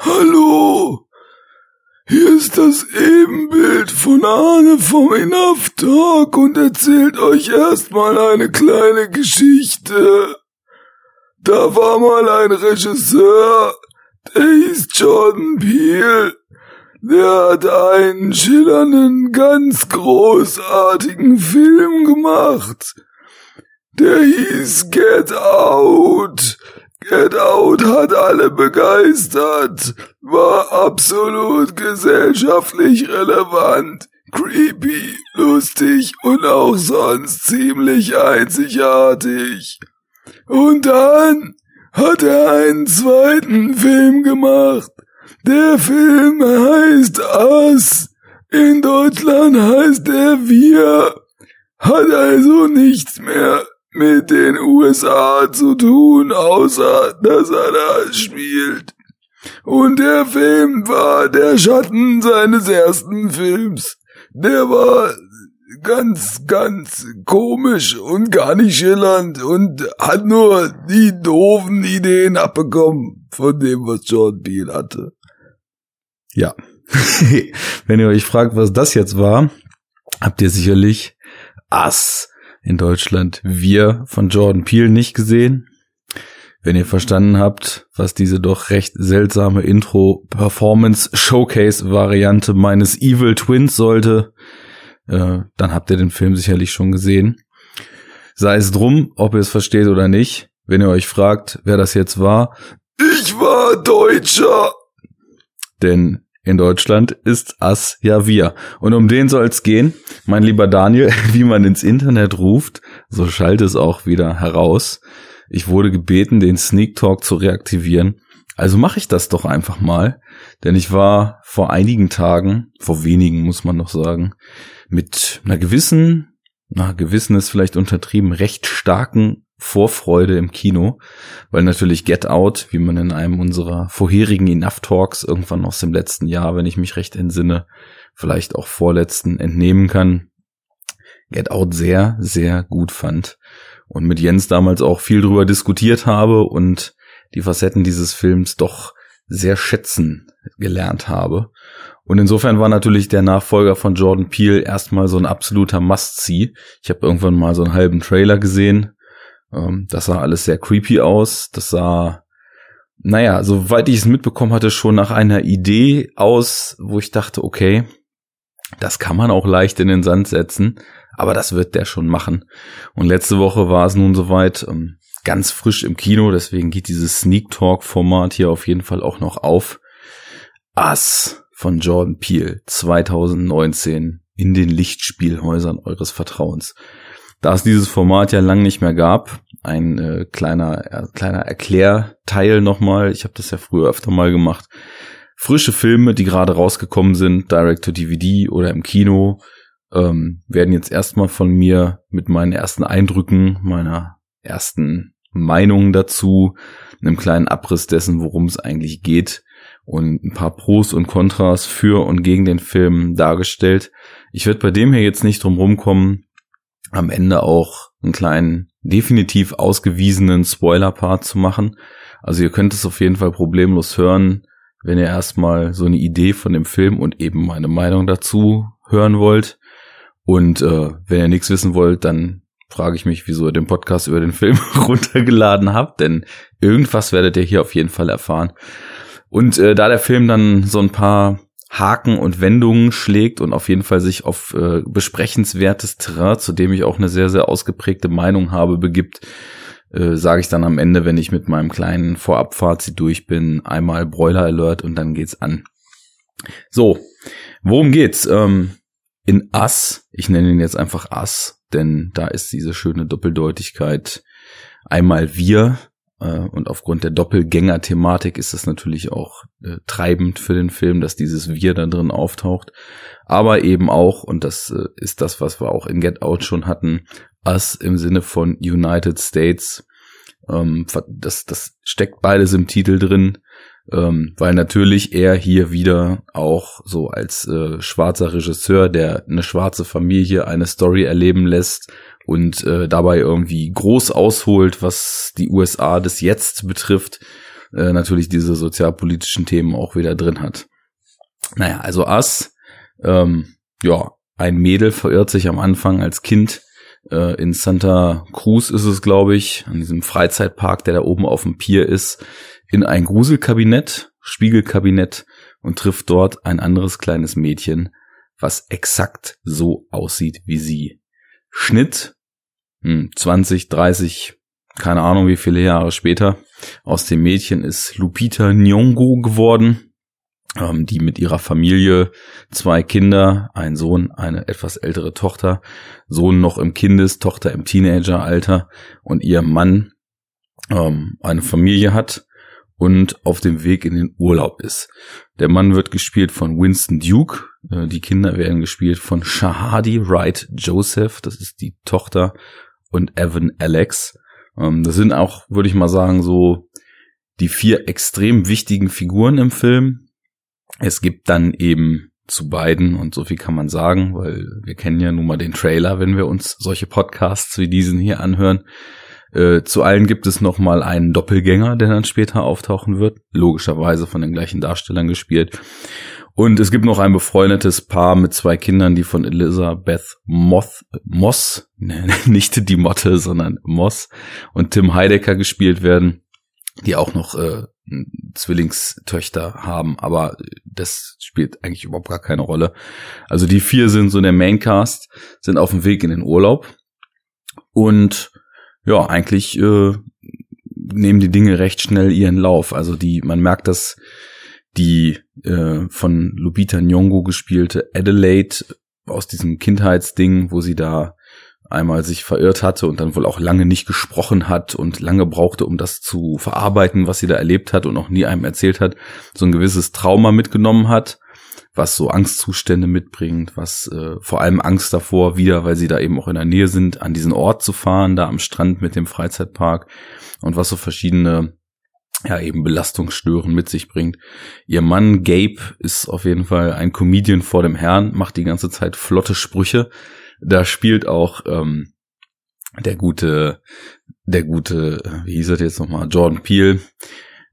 Hallo, hier ist das Ebenbild von Arne vom Enough Talk und erzählt euch erstmal eine kleine Geschichte. Da war mal ein Regisseur, der hieß Jordan Peele. Der hat einen schillernden, ganz großartigen Film gemacht. Der hieß Get Out. Get Out hat alle begeistert, war absolut gesellschaftlich relevant, creepy, lustig und auch sonst ziemlich einzigartig. Und dann hat er einen zweiten Film gemacht. Der Film heißt Us. In Deutschland heißt er Wir. Hat also nichts mehr mit den USA zu tun, außer dass er da spielt. Und der Film war der Schatten seines ersten Films. Der war ganz, ganz komisch und gar nicht schillernd und hat nur die doofen Ideen abbekommen von dem, was John Beale hatte. Ja. Wenn ihr euch fragt, was das jetzt war, habt ihr sicherlich Ass in Deutschland Wir von Jordan Peele nicht gesehen. Wenn ihr verstanden habt, was diese doch recht seltsame Intro-Performance-Showcase-Variante meines Evil Twins sollte, äh, dann habt ihr den Film sicherlich schon gesehen. Sei es drum, ob ihr es versteht oder nicht. Wenn ihr euch fragt, wer das jetzt war, ich war Deutscher. Denn in Deutschland ist Ass ja wir. Und um den soll es gehen, mein lieber Daniel, wie man ins Internet ruft, so schallt es auch wieder heraus. Ich wurde gebeten, den Sneak Talk zu reaktivieren. Also mache ich das doch einfach mal, denn ich war vor einigen Tagen, vor wenigen muss man noch sagen, mit einer gewissen, na gewissen ist vielleicht untertrieben, recht starken Vorfreude im Kino, weil natürlich Get Out, wie man in einem unserer vorherigen Enough Talks irgendwann aus dem letzten Jahr, wenn ich mich recht entsinne, vielleicht auch vorletzten entnehmen kann, Get Out sehr, sehr gut fand und mit Jens damals auch viel drüber diskutiert habe und die Facetten dieses Films doch sehr schätzen gelernt habe. Und insofern war natürlich der Nachfolger von Jordan Peele erstmal so ein absoluter Must-See. Ich habe irgendwann mal so einen halben Trailer gesehen, ähm, das sah alles sehr creepy aus. Das sah, naja, soweit ich es mitbekommen hatte, schon nach einer Idee aus, wo ich dachte, okay, das kann man auch leicht in den Sand setzen, aber das wird der schon machen. Und letzte Woche war es nun soweit, ähm, ganz frisch im Kino, deswegen geht dieses Sneak Talk Format hier auf jeden Fall auch noch auf. Us von Jordan Peele 2019 in den Lichtspielhäusern eures Vertrauens. Da es dieses Format ja lang nicht mehr gab, ein äh, kleiner äh, kleiner Erklärteil nochmal. Ich habe das ja früher öfter mal gemacht. Frische Filme, die gerade rausgekommen sind, direct to DVD oder im Kino, ähm, werden jetzt erstmal von mir mit meinen ersten Eindrücken, meiner ersten Meinung dazu, einem kleinen Abriss dessen, worum es eigentlich geht und ein paar Pros und Kontras für und gegen den Film dargestellt. Ich werde bei dem hier jetzt nicht drum rumkommen, am Ende auch einen kleinen, definitiv ausgewiesenen Spoiler-Part zu machen. Also ihr könnt es auf jeden Fall problemlos hören, wenn ihr erstmal so eine Idee von dem Film und eben meine Meinung dazu hören wollt. Und äh, wenn ihr nichts wissen wollt, dann frage ich mich, wieso ihr den Podcast über den Film runtergeladen habt, denn irgendwas werdet ihr hier auf jeden Fall erfahren. Und äh, da der Film dann so ein paar Haken und Wendungen schlägt und auf jeden Fall sich auf äh, besprechenswertes Terrain, zu dem ich auch eine sehr, sehr ausgeprägte Meinung habe, begibt, äh, sage ich dann am Ende, wenn ich mit meinem kleinen Vorabfazit durch bin, einmal Broiler Alert und dann geht's an. So, worum geht's? Ähm, in Ass, ich nenne ihn jetzt einfach Ass, denn da ist diese schöne Doppeldeutigkeit einmal wir, und aufgrund der Doppelgänger-Thematik ist es natürlich auch äh, treibend für den Film, dass dieses Wir da drin auftaucht. Aber eben auch, und das äh, ist das, was wir auch in Get Out schon hatten, Us im Sinne von United States. Ähm, das, das steckt beides im Titel drin, ähm, weil natürlich er hier wieder auch so als äh, schwarzer Regisseur, der eine schwarze Familie eine Story erleben lässt, und äh, dabei irgendwie groß ausholt, was die USA des Jetzt betrifft, äh, natürlich diese sozialpolitischen Themen auch wieder drin hat. Naja, also Ass, ähm, ja, ein Mädel verirrt sich am Anfang als Kind äh, in Santa Cruz ist es, glaube ich, an diesem Freizeitpark, der da oben auf dem Pier ist, in ein Gruselkabinett, Spiegelkabinett und trifft dort ein anderes kleines Mädchen, was exakt so aussieht wie sie. Schnitt 20, 30, keine Ahnung wie viele Jahre später. Aus dem Mädchen ist Lupita Nyong'o geworden, ähm, die mit ihrer Familie zwei Kinder, ein Sohn, eine etwas ältere Tochter, Sohn noch im Kindes, Tochter im Teenageralter und ihr Mann ähm, eine Familie hat und auf dem Weg in den Urlaub ist. Der Mann wird gespielt von Winston Duke, äh, die Kinder werden gespielt von Shahadi Wright Joseph, das ist die Tochter, und Evan Alex. Ähm, das sind auch, würde ich mal sagen, so die vier extrem wichtigen Figuren im Film. Es gibt dann eben zu beiden, und so viel kann man sagen, weil wir kennen ja nun mal den Trailer, wenn wir uns solche Podcasts wie diesen hier anhören. Äh, zu allen gibt es noch mal einen Doppelgänger, der dann später auftauchen wird, logischerweise von den gleichen Darstellern gespielt. Und es gibt noch ein befreundetes Paar mit zwei Kindern, die von Elizabeth Moth, Moss, nicht die Motte, sondern Moss und Tim Heidecker gespielt werden, die auch noch äh, Zwillingstöchter haben, aber das spielt eigentlich überhaupt gar keine Rolle. Also die vier sind so der Maincast, sind auf dem Weg in den Urlaub und ja, eigentlich äh, nehmen die Dinge recht schnell ihren Lauf. Also die, man merkt, dass die äh, von Lupita Nyong'o gespielte Adelaide aus diesem Kindheitsding, wo sie da einmal sich verirrt hatte und dann wohl auch lange nicht gesprochen hat und lange brauchte, um das zu verarbeiten, was sie da erlebt hat und auch nie einem erzählt hat, so ein gewisses Trauma mitgenommen hat was so Angstzustände mitbringt, was äh, vor allem Angst davor wieder, weil sie da eben auch in der Nähe sind, an diesen Ort zu fahren, da am Strand mit dem Freizeitpark und was so verschiedene ja eben Belastungsstören mit sich bringt. Ihr Mann Gabe ist auf jeden Fall ein Comedian vor dem Herrn, macht die ganze Zeit flotte Sprüche. Da spielt auch ähm, der gute, der gute, äh, wie hieß er jetzt nochmal, Jordan Peele,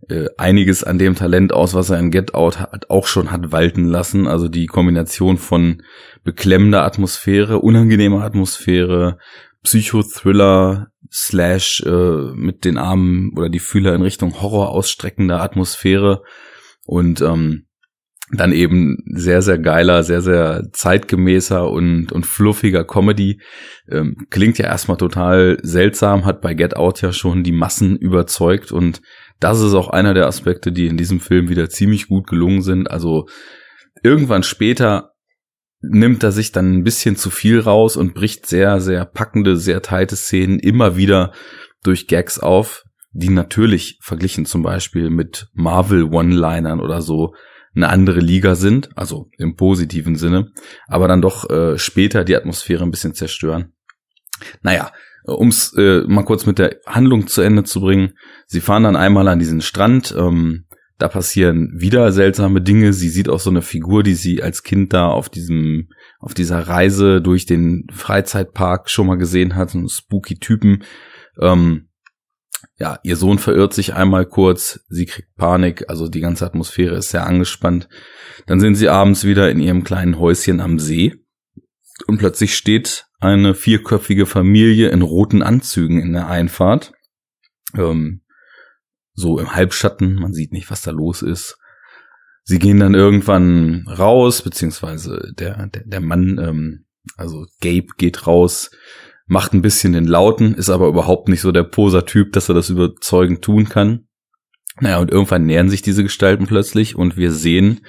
äh, einiges an dem Talent aus, was er in Get Out hat, auch schon hat walten lassen. Also die Kombination von beklemmender Atmosphäre, unangenehmer Atmosphäre, Psychothriller slash äh, mit den Armen oder die Fühler in Richtung Horror ausstreckender Atmosphäre und ähm, dann eben sehr, sehr geiler, sehr, sehr zeitgemäßer und, und fluffiger Comedy. Ähm, klingt ja erstmal total seltsam, hat bei Get Out ja schon die Massen überzeugt und das ist auch einer der Aspekte, die in diesem Film wieder ziemlich gut gelungen sind. Also irgendwann später nimmt er sich dann ein bisschen zu viel raus und bricht sehr, sehr packende, sehr teite Szenen immer wieder durch Gags auf, die natürlich verglichen zum Beispiel mit Marvel One-Linern oder so eine andere Liga sind, also im positiven Sinne, aber dann doch äh, später die Atmosphäre ein bisschen zerstören. Naja, um es äh, mal kurz mit der Handlung zu Ende zu bringen. Sie fahren dann einmal an diesen Strand. Ähm, da passieren wieder seltsame Dinge. Sie sieht auch so eine Figur, die sie als Kind da auf diesem, auf dieser Reise durch den Freizeitpark schon mal gesehen hat, so einen spooky Typen. Ähm, ja, ihr Sohn verirrt sich einmal kurz, sie kriegt Panik, also die ganze Atmosphäre ist sehr angespannt. Dann sind sie abends wieder in ihrem kleinen Häuschen am See und plötzlich steht eine vierköpfige Familie in roten Anzügen in der Einfahrt. Ähm, so im Halbschatten, man sieht nicht, was da los ist. Sie gehen dann irgendwann raus, beziehungsweise der, der, der Mann, ähm, also Gabe geht raus, macht ein bisschen den Lauten, ist aber überhaupt nicht so der Poser-Typ, dass er das überzeugend tun kann. Naja, und irgendwann nähern sich diese Gestalten plötzlich und wir sehen,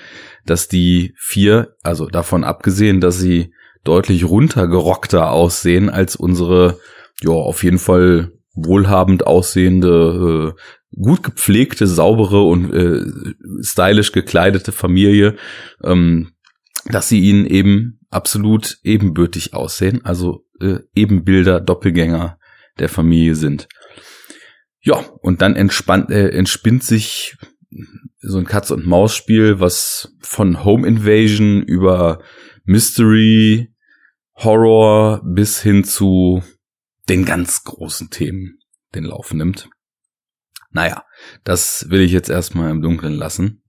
dass die vier, also davon abgesehen, dass sie deutlich runtergerockter aussehen als unsere, ja, auf jeden Fall wohlhabend aussehende, äh, gut gepflegte, saubere und äh, stylisch gekleidete Familie, ähm, dass sie ihnen eben absolut ebenbürtig aussehen, also äh, Ebenbilder, Doppelgänger der Familie sind. Ja, und dann entspannt, äh, entspinnt sich so ein Katz- und Maus-Spiel, was von Home Invasion über Mystery, Horror bis hin zu den ganz großen Themen den Lauf nimmt. Naja, das will ich jetzt erstmal im Dunkeln lassen.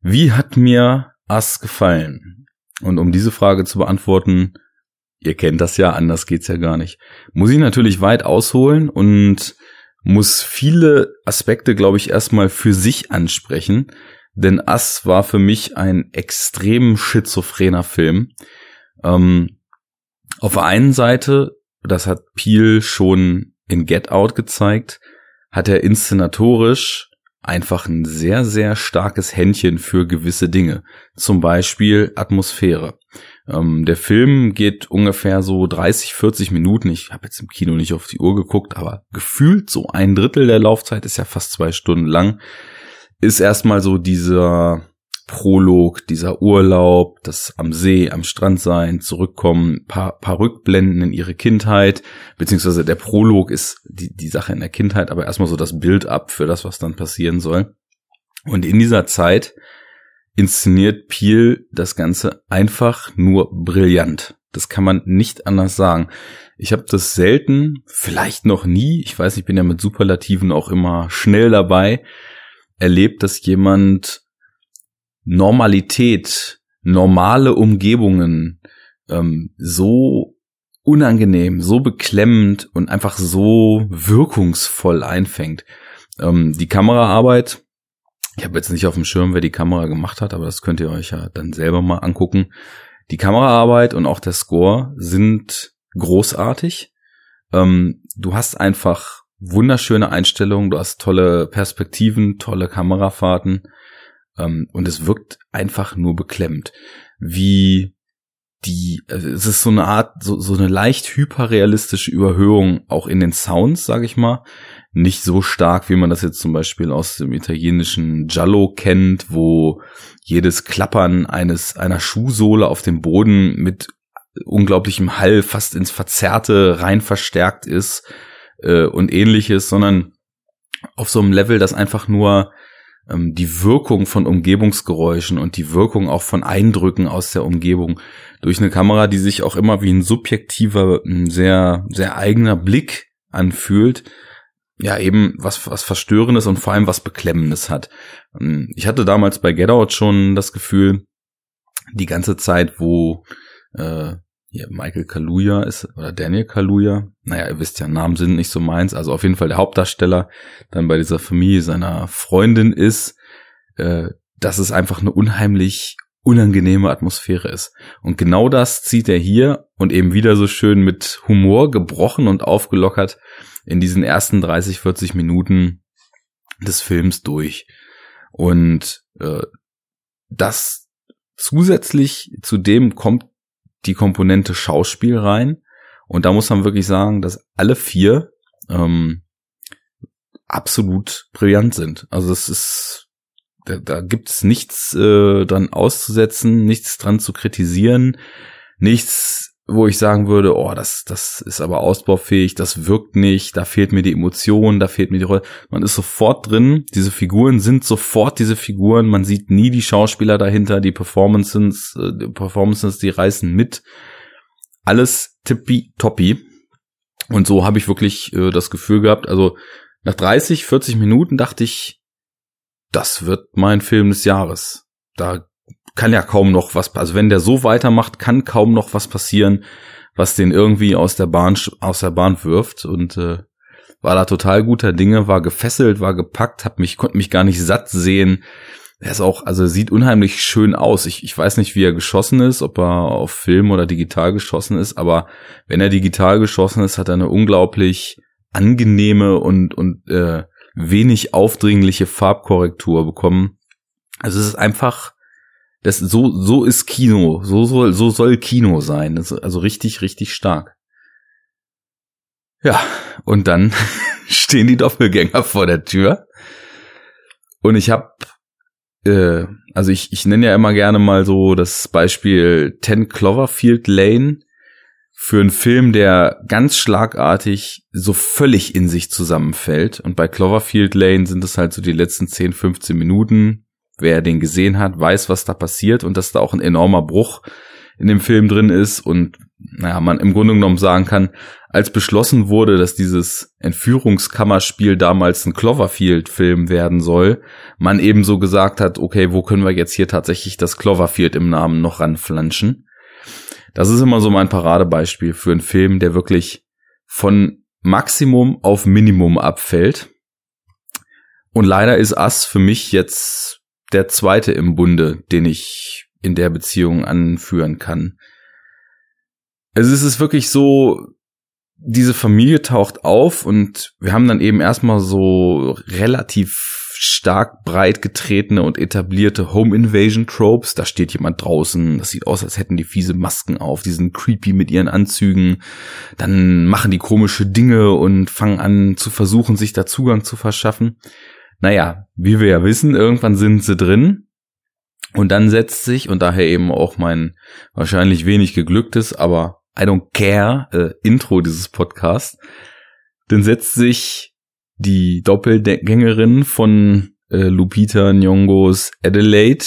Wie hat mir Ass gefallen? Und um diese Frage zu beantworten, ihr kennt das ja, anders geht's ja gar nicht, muss ich natürlich weit ausholen und muss viele Aspekte, glaube ich, erstmal für sich ansprechen. Denn Ass war für mich ein extrem schizophrener Film. Ähm, auf der einen Seite, das hat Peel schon in Get Out gezeigt, hat er inszenatorisch einfach ein sehr, sehr starkes Händchen für gewisse Dinge. Zum Beispiel Atmosphäre. Ähm, der Film geht ungefähr so 30, 40 Minuten. Ich habe jetzt im Kino nicht auf die Uhr geguckt, aber gefühlt so ein Drittel der Laufzeit ist ja fast zwei Stunden lang. Ist erstmal so dieser Prolog, dieser Urlaub, das am See, am Strand sein, zurückkommen, paar, paar Rückblenden in ihre Kindheit, beziehungsweise der Prolog ist die, die Sache in der Kindheit, aber erstmal so das Bild ab für das, was dann passieren soll. Und in dieser Zeit inszeniert Peel das Ganze einfach nur brillant. Das kann man nicht anders sagen. Ich habe das selten, vielleicht noch nie, ich weiß, ich bin ja mit Superlativen auch immer schnell dabei, erlebt, dass jemand Normalität, normale Umgebungen ähm, so unangenehm, so beklemmend und einfach so wirkungsvoll einfängt. Ähm, die Kameraarbeit, ich habe jetzt nicht auf dem Schirm, wer die Kamera gemacht hat, aber das könnt ihr euch ja dann selber mal angucken. Die Kameraarbeit und auch der Score sind großartig. Ähm, du hast einfach wunderschöne Einstellungen, du hast tolle Perspektiven, tolle Kamerafahrten. Ähm, und es wirkt einfach nur beklemmend. Wie die, also es ist so eine Art, so, so eine leicht hyperrealistische Überhöhung auch in den Sounds, sage ich mal. Nicht so stark, wie man das jetzt zum Beispiel aus dem italienischen Giallo kennt, wo jedes Klappern eines einer Schuhsohle auf dem Boden mit unglaublichem Hall fast ins Verzerrte rein verstärkt ist äh, und ähnliches, sondern auf so einem Level, das einfach nur ähm, die Wirkung von Umgebungsgeräuschen und die Wirkung auch von Eindrücken aus der Umgebung durch eine Kamera, die sich auch immer wie ein subjektiver, sehr, sehr eigener Blick anfühlt, ja eben was, was Verstörendes und vor allem was Beklemmendes hat. Ähm, ich hatte damals bei Get Out schon das Gefühl, die ganze Zeit, wo äh, hier Michael Kaluja ist, oder Daniel Kaluja, naja, ihr wisst ja, Namen sind nicht so meins, also auf jeden Fall der Hauptdarsteller dann bei dieser Familie seiner Freundin ist, äh, dass es einfach eine unheimlich unangenehme Atmosphäre ist. Und genau das zieht er hier und eben wieder so schön mit Humor gebrochen und aufgelockert in diesen ersten 30, 40 Minuten des Films durch. Und äh, das zusätzlich zu dem kommt die Komponente Schauspiel rein. Und da muss man wirklich sagen, dass alle vier ähm, absolut brillant sind. Also es ist, da, da gibt es nichts äh, dran auszusetzen, nichts dran zu kritisieren, nichts wo ich sagen würde, oh, das, das ist aber ausbaufähig, das wirkt nicht, da fehlt mir die Emotion, da fehlt mir die Rolle. Man ist sofort drin, diese Figuren sind sofort diese Figuren, man sieht nie die Schauspieler dahinter, die Performances, äh, die Performances, die reißen mit. Alles tippi toppi. Und so habe ich wirklich äh, das Gefühl gehabt, also nach 30, 40 Minuten dachte ich, das wird mein Film des Jahres. Da kann ja kaum noch was, also wenn der so weitermacht, kann kaum noch was passieren, was den irgendwie aus der Bahn, aus der Bahn wirft und äh, war da total guter Dinge, war gefesselt, war gepackt, hab mich, konnte mich gar nicht satt sehen. Er ist auch, also sieht unheimlich schön aus. Ich, ich weiß nicht, wie er geschossen ist, ob er auf Film oder digital geschossen ist, aber wenn er digital geschossen ist, hat er eine unglaublich angenehme und, und äh, wenig aufdringliche Farbkorrektur bekommen. Also es ist einfach das, so, so ist Kino. So soll, so soll Kino sein. also richtig, richtig stark. Ja, und dann stehen die Doppelgänger vor der Tür. Und ich habe, äh, also ich, ich nenne ja immer gerne mal so das Beispiel Ten Cloverfield Lane für einen Film, der ganz schlagartig so völlig in sich zusammenfällt. Und bei Cloverfield Lane sind es halt so die letzten 10, 15 Minuten, wer den gesehen hat, weiß, was da passiert und dass da auch ein enormer Bruch in dem Film drin ist und naja, man im Grunde genommen sagen kann, als beschlossen wurde, dass dieses Entführungskammerspiel damals ein Cloverfield-Film werden soll, man eben so gesagt hat, okay, wo können wir jetzt hier tatsächlich das Cloverfield im Namen noch ranflanschen? Das ist immer so mein Paradebeispiel für einen Film, der wirklich von Maximum auf Minimum abfällt. Und leider ist Ass für mich jetzt der zweite im Bunde, den ich in der Beziehung anführen kann. Es ist wirklich so, diese Familie taucht auf und wir haben dann eben erstmal so relativ stark breit getretene und etablierte Home Invasion Tropes. Da steht jemand draußen, das sieht aus, als hätten die fiese Masken auf, die sind creepy mit ihren Anzügen. Dann machen die komische Dinge und fangen an zu versuchen, sich da Zugang zu verschaffen. Naja, wie wir ja wissen, irgendwann sind sie drin. Und dann setzt sich, und daher eben auch mein wahrscheinlich wenig geglücktes, aber I don't care äh, Intro dieses Podcasts, dann setzt sich die Doppelgängerin von äh, Lupita Nyongos Adelaide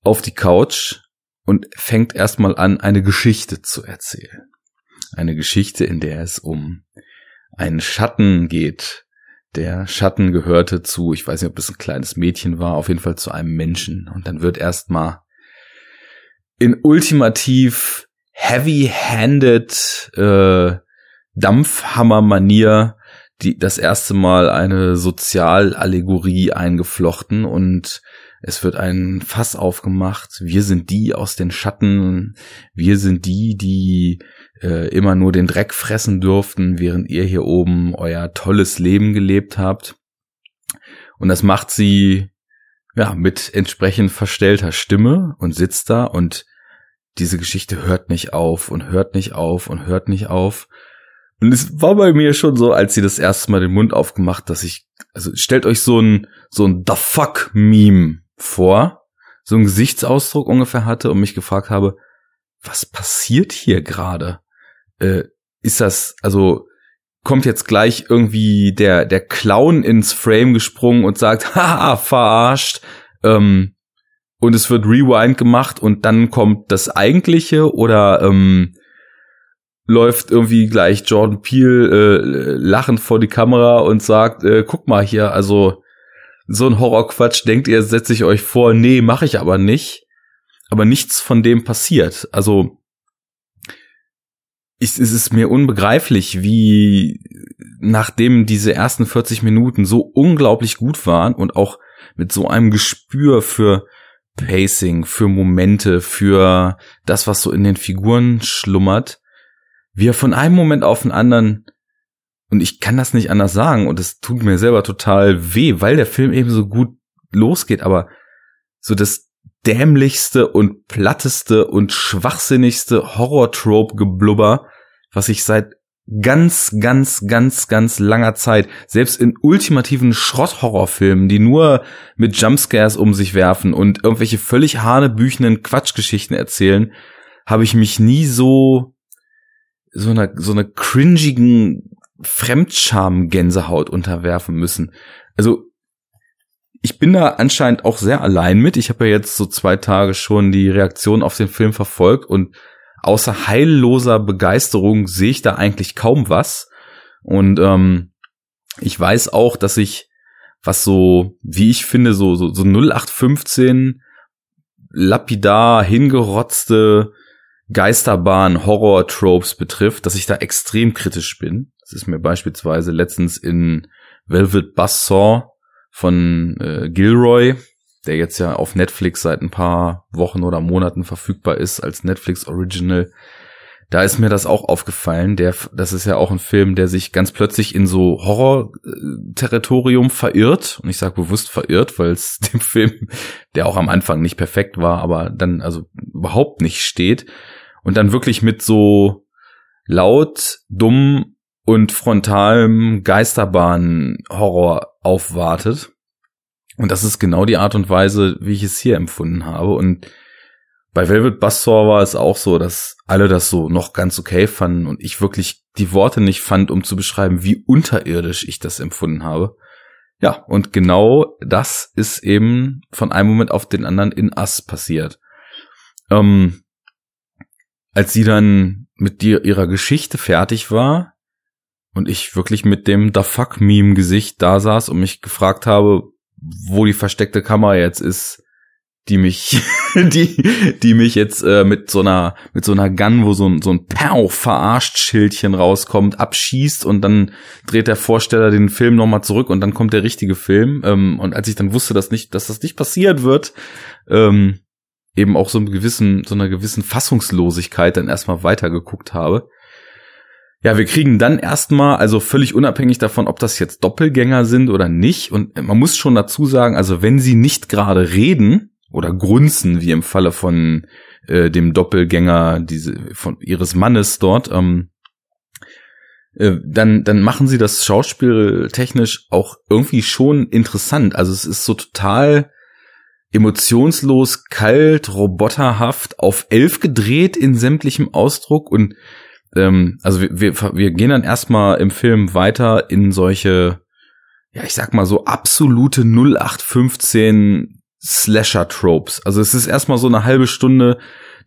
auf die Couch und fängt erstmal an, eine Geschichte zu erzählen. Eine Geschichte, in der es um einen Schatten geht. Der Schatten gehörte zu, ich weiß nicht, ob es ein kleines Mädchen war, auf jeden Fall zu einem Menschen. Und dann wird erstmal in ultimativ heavy-handed äh, Dampfhammer-Manier die das erste Mal eine Sozialallegorie eingeflochten und es wird ein Fass aufgemacht. Wir sind die aus den Schatten. Wir sind die, die äh, immer nur den Dreck fressen durften, während ihr hier oben euer tolles Leben gelebt habt. Und das macht sie ja mit entsprechend verstellter Stimme und sitzt da und diese Geschichte hört nicht auf und hört nicht auf und hört nicht auf. Und es war bei mir schon so, als sie das erste Mal den Mund aufgemacht, dass ich, also stellt euch so ein, so ein The Fuck Meme vor, so ein Gesichtsausdruck ungefähr hatte und mich gefragt habe, was passiert hier gerade? Äh, ist das, also, kommt jetzt gleich irgendwie der, der Clown ins Frame gesprungen und sagt, haha, verarscht, ähm, und es wird Rewind gemacht und dann kommt das eigentliche oder ähm, läuft irgendwie gleich Jordan Peele äh, lachend vor die Kamera und sagt, äh, guck mal hier, also so ein Horrorquatsch, denkt ihr, setze ich euch vor, nee, mache ich aber nicht. Aber nichts von dem passiert. Also ich, es ist mir unbegreiflich, wie nachdem diese ersten 40 Minuten so unglaublich gut waren und auch mit so einem Gespür für Pacing, für Momente, für das, was so in den Figuren schlummert, wie er von einem Moment auf den anderen und ich kann das nicht anders sagen. Und es tut mir selber total weh, weil der Film eben so gut losgeht, aber so das dämlichste und platteste und schwachsinnigste Horror-Trope-Geblubber, was ich seit ganz, ganz, ganz, ganz langer Zeit, selbst in ultimativen Schrott-Horrorfilmen, die nur mit Jumpscares um sich werfen und irgendwelche völlig hanebüchenden Quatschgeschichten erzählen, habe ich mich nie so so einer so einer cringigen Fremdscham-Gänsehaut unterwerfen müssen. Also ich bin da anscheinend auch sehr allein mit. Ich habe ja jetzt so zwei Tage schon die Reaktion auf den Film verfolgt und außer heilloser Begeisterung sehe ich da eigentlich kaum was. Und ähm, ich weiß auch, dass ich, was so, wie ich finde, so, so, so 0815 lapidar hingerotzte Geisterbahn Horror-Tropes betrifft, dass ich da extrem kritisch bin. Das ist mir beispielsweise letztens in Velvet Buzzsaw von äh, Gilroy, der jetzt ja auf Netflix seit ein paar Wochen oder Monaten verfügbar ist als Netflix Original. Da ist mir das auch aufgefallen. Der, das ist ja auch ein Film, der sich ganz plötzlich in so Horror-Territorium verirrt. Und ich sage bewusst verirrt, weil es dem Film, der auch am Anfang nicht perfekt war, aber dann also überhaupt nicht steht. Und dann wirklich mit so laut, dumm und frontalem Geisterbahn-Horror aufwartet. Und das ist genau die Art und Weise, wie ich es hier empfunden habe. Und bei Velvet Buzzsaw war es auch so, dass alle das so noch ganz okay fanden und ich wirklich die Worte nicht fand, um zu beschreiben, wie unterirdisch ich das empfunden habe. Ja, und genau das ist eben von einem Moment auf den anderen in Ass passiert. Ähm, als sie dann mit dir ihrer Geschichte fertig war und ich wirklich mit dem The Fuck Meme Gesicht da saß und mich gefragt habe, wo die versteckte Kamera jetzt ist, die mich, die, die mich jetzt äh, mit so einer, mit so einer Gun, wo so ein, so ein Pow verarscht Schildchen rauskommt, abschießt und dann dreht der Vorsteller den Film nochmal zurück und dann kommt der richtige Film. Ähm, und als ich dann wusste, dass nicht, dass das nicht passiert wird, ähm, eben auch so einem gewissen, so einer gewissen Fassungslosigkeit dann erstmal weitergeguckt habe. Ja, wir kriegen dann erstmal, also völlig unabhängig davon, ob das jetzt Doppelgänger sind oder nicht. Und man muss schon dazu sagen, also wenn sie nicht gerade reden oder grunzen, wie im Falle von äh, dem Doppelgänger diese, von ihres Mannes dort, ähm, äh, dann, dann machen sie das schauspieltechnisch auch irgendwie schon interessant. Also es ist so total emotionslos, kalt, roboterhaft, auf elf gedreht in sämtlichem Ausdruck und ähm, also wir, wir, wir gehen dann erstmal im Film weiter in solche, ja, ich sag mal so absolute 0815 Slasher-Tropes. Also es ist erstmal so eine halbe Stunde,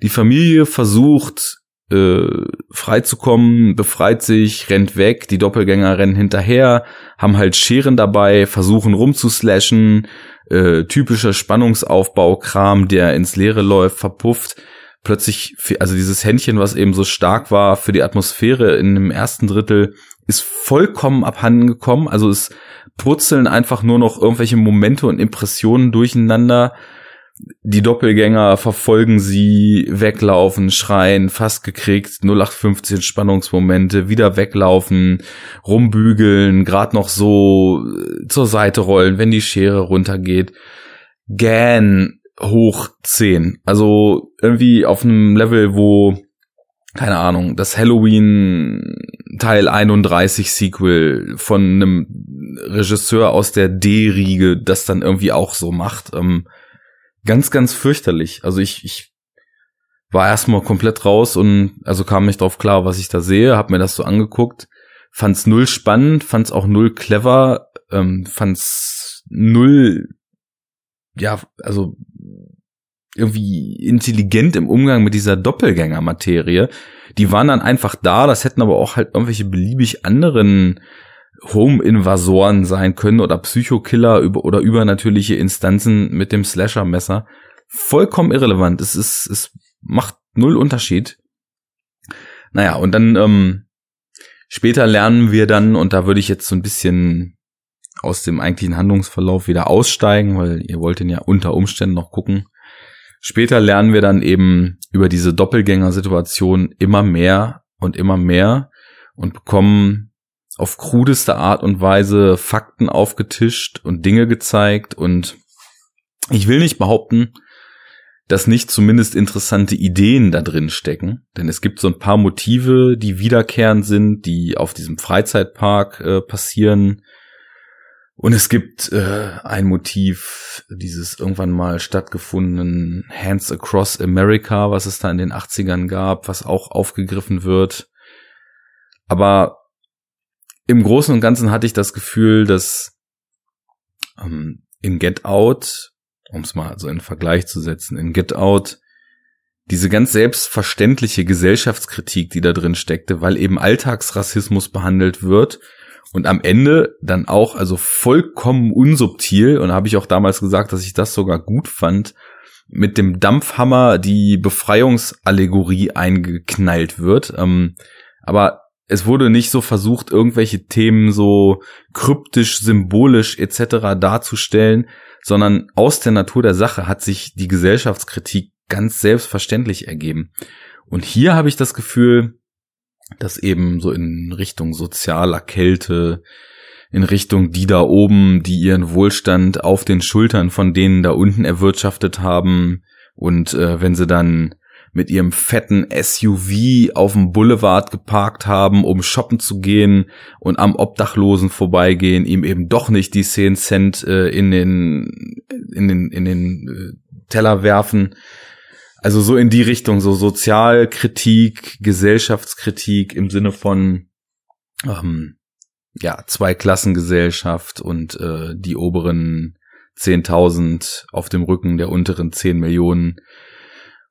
die Familie versucht, äh, freizukommen, befreit sich, rennt weg, die Doppelgänger rennen hinterher, haben halt Scheren dabei, versuchen rumzuslashen, äh, typischer Spannungsaufbau-Kram, der ins Leere läuft, verpufft plötzlich, also dieses Händchen, was eben so stark war für die Atmosphäre in dem ersten Drittel, ist vollkommen abhanden gekommen. Also es purzeln einfach nur noch irgendwelche Momente und Impressionen durcheinander. Die Doppelgänger verfolgen sie, weglaufen, schreien, fast gekriegt, 0815 Spannungsmomente, wieder weglaufen, rumbügeln, gerade noch so äh, zur Seite rollen, wenn die Schere runtergeht. Gähn, hoch 10. Also irgendwie auf einem Level, wo, keine Ahnung, das Halloween Teil 31 Sequel von einem Regisseur aus der D-Riege das dann irgendwie auch so macht. Ähm, ganz, ganz fürchterlich. Also ich, ich war erstmal komplett raus und also kam nicht drauf klar, was ich da sehe, hab mir das so angeguckt, fand's null spannend, fand's auch null clever, ähm, fand's null ja, also irgendwie intelligent im Umgang mit dieser Doppelgänger-Materie. Die waren dann einfach da, das hätten aber auch halt irgendwelche beliebig anderen Home-Invasoren sein können oder Psychokiller oder übernatürliche Instanzen mit dem Slasher-Messer. Vollkommen irrelevant. Es ist, es macht null Unterschied. Naja, und dann ähm, später lernen wir dann, und da würde ich jetzt so ein bisschen aus dem eigentlichen Handlungsverlauf wieder aussteigen, weil ihr wollt ihn ja unter Umständen noch gucken. Später lernen wir dann eben über diese Doppelgänger-Situation immer mehr und immer mehr und bekommen auf krudeste Art und Weise Fakten aufgetischt und Dinge gezeigt. Und ich will nicht behaupten, dass nicht zumindest interessante Ideen da drin stecken, denn es gibt so ein paar Motive, die wiederkehrend sind, die auf diesem Freizeitpark äh, passieren, und es gibt äh, ein Motiv dieses irgendwann mal stattgefundenen Hands Across America, was es da in den 80ern gab, was auch aufgegriffen wird. Aber im Großen und Ganzen hatte ich das Gefühl, dass ähm, in Get Out, um es mal so in Vergleich zu setzen, in Get Out diese ganz selbstverständliche Gesellschaftskritik, die da drin steckte, weil eben Alltagsrassismus behandelt wird und am Ende dann auch, also vollkommen unsubtil, und habe ich auch damals gesagt, dass ich das sogar gut fand, mit dem Dampfhammer die Befreiungsallegorie eingeknallt wird. Ähm, aber es wurde nicht so versucht, irgendwelche Themen so kryptisch, symbolisch etc. darzustellen, sondern aus der Natur der Sache hat sich die Gesellschaftskritik ganz selbstverständlich ergeben. Und hier habe ich das Gefühl, das eben so in Richtung sozialer Kälte, in Richtung die da oben, die ihren Wohlstand auf den Schultern von denen da unten erwirtschaftet haben. Und äh, wenn sie dann mit ihrem fetten SUV auf dem Boulevard geparkt haben, um shoppen zu gehen und am Obdachlosen vorbeigehen, ihm eben doch nicht die 10 Cent äh, in den in den in den äh, Teller werfen, also so in die Richtung, so Sozialkritik, Gesellschaftskritik im Sinne von ähm, ja, Zweiklassengesellschaft und äh, die oberen 10.000 auf dem Rücken der unteren 10 Millionen.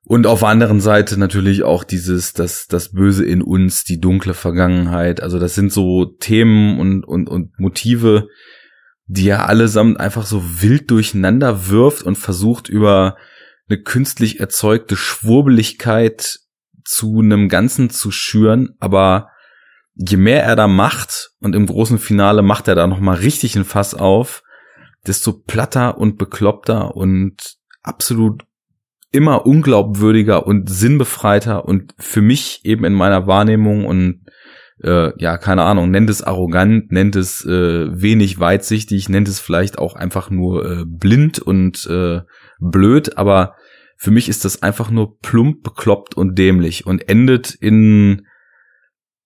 Und auf der anderen Seite natürlich auch dieses, das, das Böse in uns, die dunkle Vergangenheit. Also das sind so Themen und, und, und Motive, die er allesamt einfach so wild durcheinander wirft und versucht über eine künstlich erzeugte Schwurbeligkeit zu einem Ganzen zu schüren, aber je mehr er da macht und im großen Finale macht er da noch mal richtig ein Fass auf, desto platter und bekloppter und absolut immer unglaubwürdiger und sinnbefreiter und für mich eben in meiner Wahrnehmung und äh, ja, keine Ahnung, nennt es arrogant, nennt es äh, wenig weitsichtig, nennt es vielleicht auch einfach nur äh, blind und äh, blöd, aber für mich ist das einfach nur plump, bekloppt und dämlich und endet in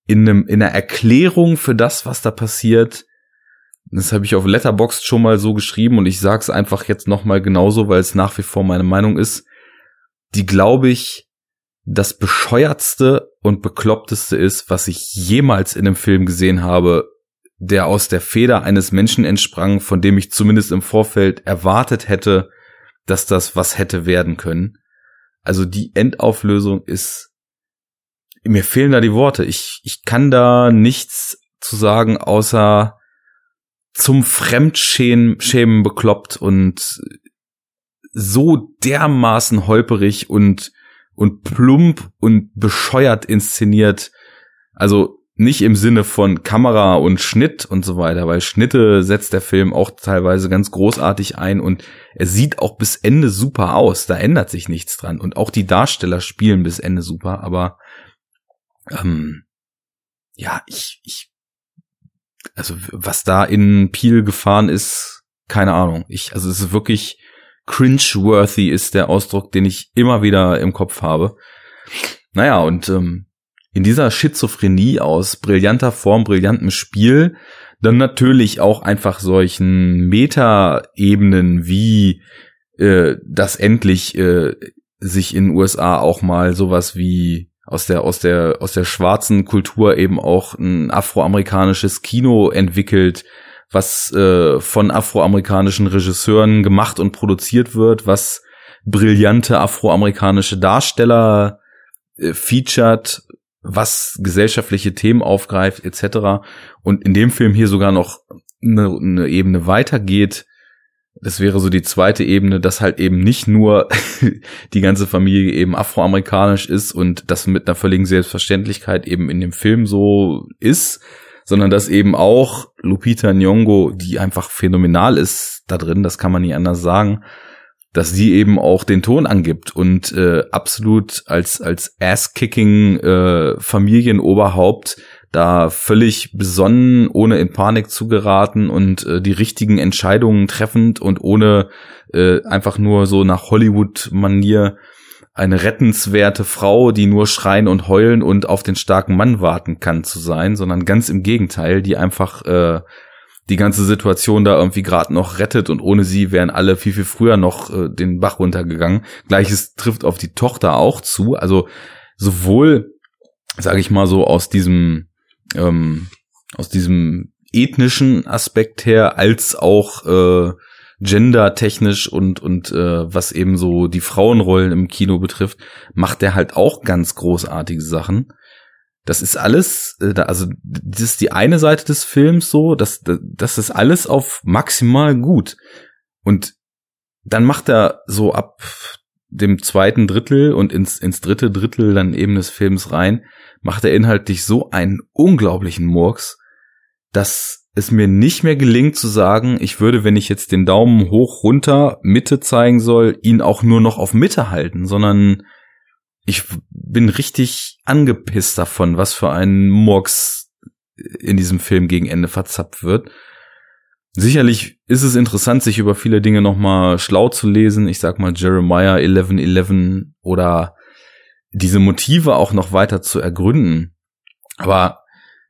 in einem in einer Erklärung für das, was da passiert. Das habe ich auf Letterboxd schon mal so geschrieben und ich sag's einfach jetzt noch mal genauso, weil es nach wie vor meine Meinung ist. Die glaube ich das bescheuertste und bekloppteste ist, was ich jemals in einem Film gesehen habe, der aus der Feder eines Menschen entsprang, von dem ich zumindest im Vorfeld erwartet hätte, dass das was hätte werden können. Also die Endauflösung ist, mir fehlen da die Worte. Ich, ich kann da nichts zu sagen, außer zum Fremdschämen Schämen bekloppt und so dermaßen holperig und und plump und bescheuert inszeniert. Also nicht im Sinne von Kamera und Schnitt und so weiter, weil Schnitte setzt der Film auch teilweise ganz großartig ein und er sieht auch bis Ende super aus. Da ändert sich nichts dran. Und auch die Darsteller spielen bis Ende super, aber ähm, ja, ich, ich, also was da in Peel gefahren ist, keine Ahnung. Ich, also es ist wirklich cringe-worthy ist der Ausdruck, den ich immer wieder im Kopf habe. Naja, und ähm, in dieser Schizophrenie aus brillanter Form, brillantem Spiel, dann natürlich auch einfach solchen Meta-Ebenen wie äh, das endlich äh, sich in USA auch mal sowas wie aus der aus der aus der schwarzen Kultur eben auch ein afroamerikanisches Kino entwickelt, was äh, von afroamerikanischen Regisseuren gemacht und produziert wird, was brillante afroamerikanische Darsteller äh, featured, was gesellschaftliche Themen aufgreift etc. Und in dem Film hier sogar noch eine, eine Ebene weitergeht. Das wäre so die zweite Ebene, dass halt eben nicht nur die ganze Familie eben afroamerikanisch ist und das mit einer völligen Selbstverständlichkeit eben in dem Film so ist, sondern dass eben auch Lupita Nyong'o, die einfach phänomenal ist da drin, das kann man nie anders sagen, dass die eben auch den Ton angibt und äh, absolut als als Ass-Kicking äh, Familienoberhaupt da völlig besonnen, ohne in Panik zu geraten und äh, die richtigen Entscheidungen treffend und ohne äh, einfach nur so nach Hollywood-Manier eine rettenswerte Frau, die nur schreien und heulen und auf den starken Mann warten kann zu sein, sondern ganz im Gegenteil, die einfach äh, die ganze Situation da irgendwie gerade noch rettet und ohne sie wären alle viel, viel früher noch äh, den Bach runtergegangen. Gleiches trifft auf die Tochter auch zu. Also sowohl, sage ich mal so, aus diesem, ähm, aus diesem ethnischen Aspekt her, als auch äh, gendertechnisch und und äh, was eben so die Frauenrollen im Kino betrifft, macht er halt auch ganz großartige Sachen. Das ist alles, äh, also das ist die eine Seite des Films so, das, das ist alles auf maximal gut. Und dann macht er so ab dem zweiten Drittel und ins, ins dritte Drittel dann eben des Films rein, macht er inhaltlich so einen unglaublichen Murks, dass es mir nicht mehr gelingt zu sagen, ich würde, wenn ich jetzt den Daumen hoch runter Mitte zeigen soll, ihn auch nur noch auf Mitte halten, sondern ich bin richtig angepisst davon, was für ein Murks in diesem Film gegen Ende verzapft wird. Sicherlich ist es interessant, sich über viele Dinge nochmal schlau zu lesen. Ich sag mal Jeremiah 1111 oder diese Motive auch noch weiter zu ergründen. Aber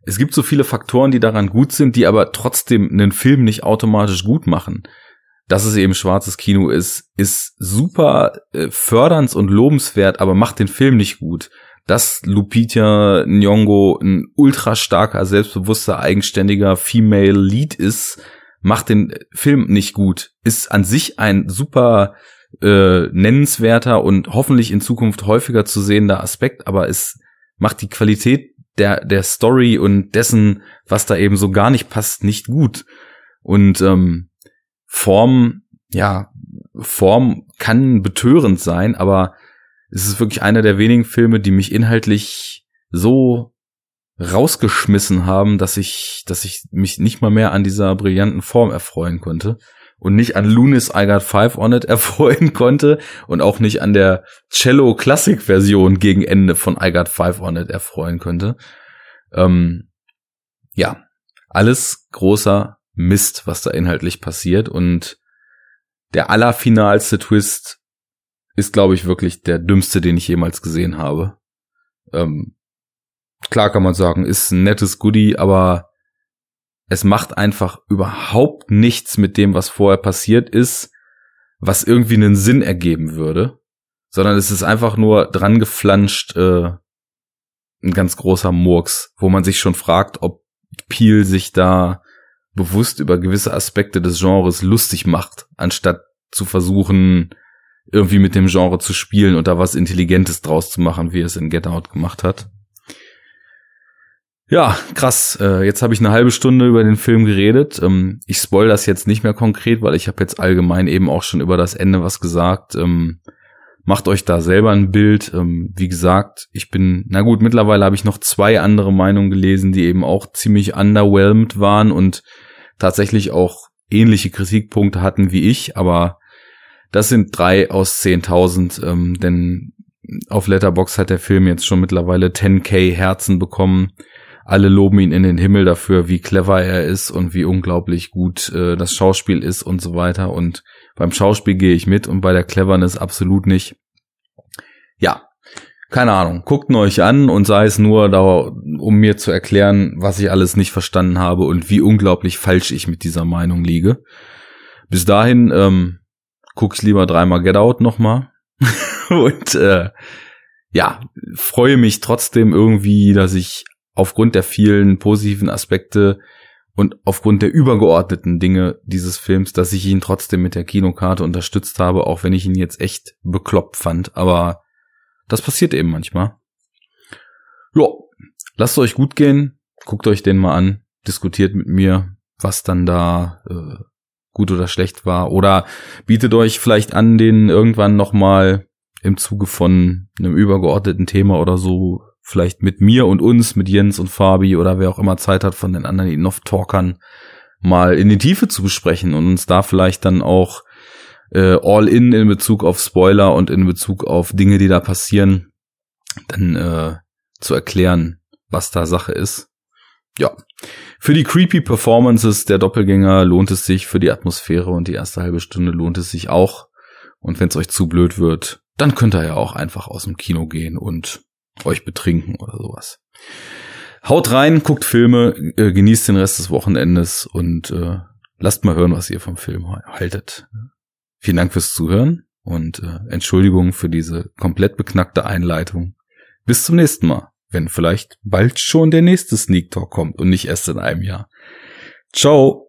es gibt so viele Faktoren, die daran gut sind, die aber trotzdem einen Film nicht automatisch gut machen dass es eben schwarzes Kino ist, ist super äh, fördernd und lobenswert, aber macht den Film nicht gut. Dass Lupita Nyong'o ein ultra starker, selbstbewusster, eigenständiger Female Lead ist, macht den Film nicht gut. Ist an sich ein super äh, nennenswerter und hoffentlich in Zukunft häufiger zu sehender Aspekt, aber es macht die Qualität der, der Story und dessen, was da eben so gar nicht passt, nicht gut. Und ähm, Form, ja, Form kann betörend sein, aber es ist wirklich einer der wenigen Filme, die mich inhaltlich so rausgeschmissen haben, dass ich, dass ich mich nicht mal mehr an dieser brillanten Form erfreuen konnte und nicht an Lunis I Got Five on It erfreuen konnte und auch nicht an der Cello Classic Version gegen Ende von I Got Five on It erfreuen konnte. Ähm, ja, alles großer Mist, was da inhaltlich passiert und der allerfinalste Twist ist, glaube ich, wirklich der dümmste, den ich jemals gesehen habe. Ähm, klar kann man sagen, ist ein nettes Goodie, aber es macht einfach überhaupt nichts mit dem, was vorher passiert ist, was irgendwie einen Sinn ergeben würde, sondern es ist einfach nur dran geflanscht, äh, ein ganz großer Murks, wo man sich schon fragt, ob Peel sich da bewusst über gewisse Aspekte des Genres lustig macht, anstatt zu versuchen, irgendwie mit dem Genre zu spielen und da was Intelligentes draus zu machen, wie er es in Get Out gemacht hat. Ja, krass. Äh, jetzt habe ich eine halbe Stunde über den Film geredet. Ähm, ich spoil das jetzt nicht mehr konkret, weil ich habe jetzt allgemein eben auch schon über das Ende was gesagt. Ähm, macht euch da selber ein Bild. Ähm, wie gesagt, ich bin, na gut, mittlerweile habe ich noch zwei andere Meinungen gelesen, die eben auch ziemlich underwhelmed waren und tatsächlich auch ähnliche Kritikpunkte hatten wie ich, aber das sind drei aus 10.000, ähm, denn auf Letterbox hat der Film jetzt schon mittlerweile 10k Herzen bekommen alle loben ihn in den Himmel dafür, wie clever er ist und wie unglaublich gut äh, das Schauspiel ist und so weiter. Und beim Schauspiel gehe ich mit und bei der Cleverness absolut nicht. Ja, keine Ahnung. Guckt euch an und sei es nur da, um mir zu erklären, was ich alles nicht verstanden habe und wie unglaublich falsch ich mit dieser Meinung liege. Bis dahin ähm, guck ich lieber dreimal Get Out nochmal. und äh, ja, freue mich trotzdem irgendwie, dass ich aufgrund der vielen positiven Aspekte und aufgrund der übergeordneten Dinge dieses Films, dass ich ihn trotzdem mit der Kinokarte unterstützt habe, auch wenn ich ihn jetzt echt bekloppt fand. Aber das passiert eben manchmal. Ja, lasst euch gut gehen, guckt euch den mal an, diskutiert mit mir, was dann da äh, gut oder schlecht war. Oder bietet euch vielleicht an, den irgendwann nochmal im Zuge von einem übergeordneten Thema oder so vielleicht mit mir und uns, mit Jens und Fabi oder wer auch immer Zeit hat von den anderen Enough-Talkern mal in die Tiefe zu besprechen und uns da vielleicht dann auch äh, all in in Bezug auf Spoiler und in Bezug auf Dinge, die da passieren, dann äh, zu erklären, was da Sache ist. Ja. Für die creepy Performances der Doppelgänger lohnt es sich, für die Atmosphäre und die erste halbe Stunde lohnt es sich auch. Und wenn es euch zu blöd wird, dann könnt ihr ja auch einfach aus dem Kino gehen und euch betrinken oder sowas. Haut rein, guckt Filme, äh, genießt den Rest des Wochenendes und äh, lasst mal hören, was ihr vom Film haltet. Vielen Dank fürs Zuhören und äh, Entschuldigung für diese komplett beknackte Einleitung. Bis zum nächsten Mal, wenn vielleicht bald schon der nächste Sneak Talk kommt und nicht erst in einem Jahr. Ciao.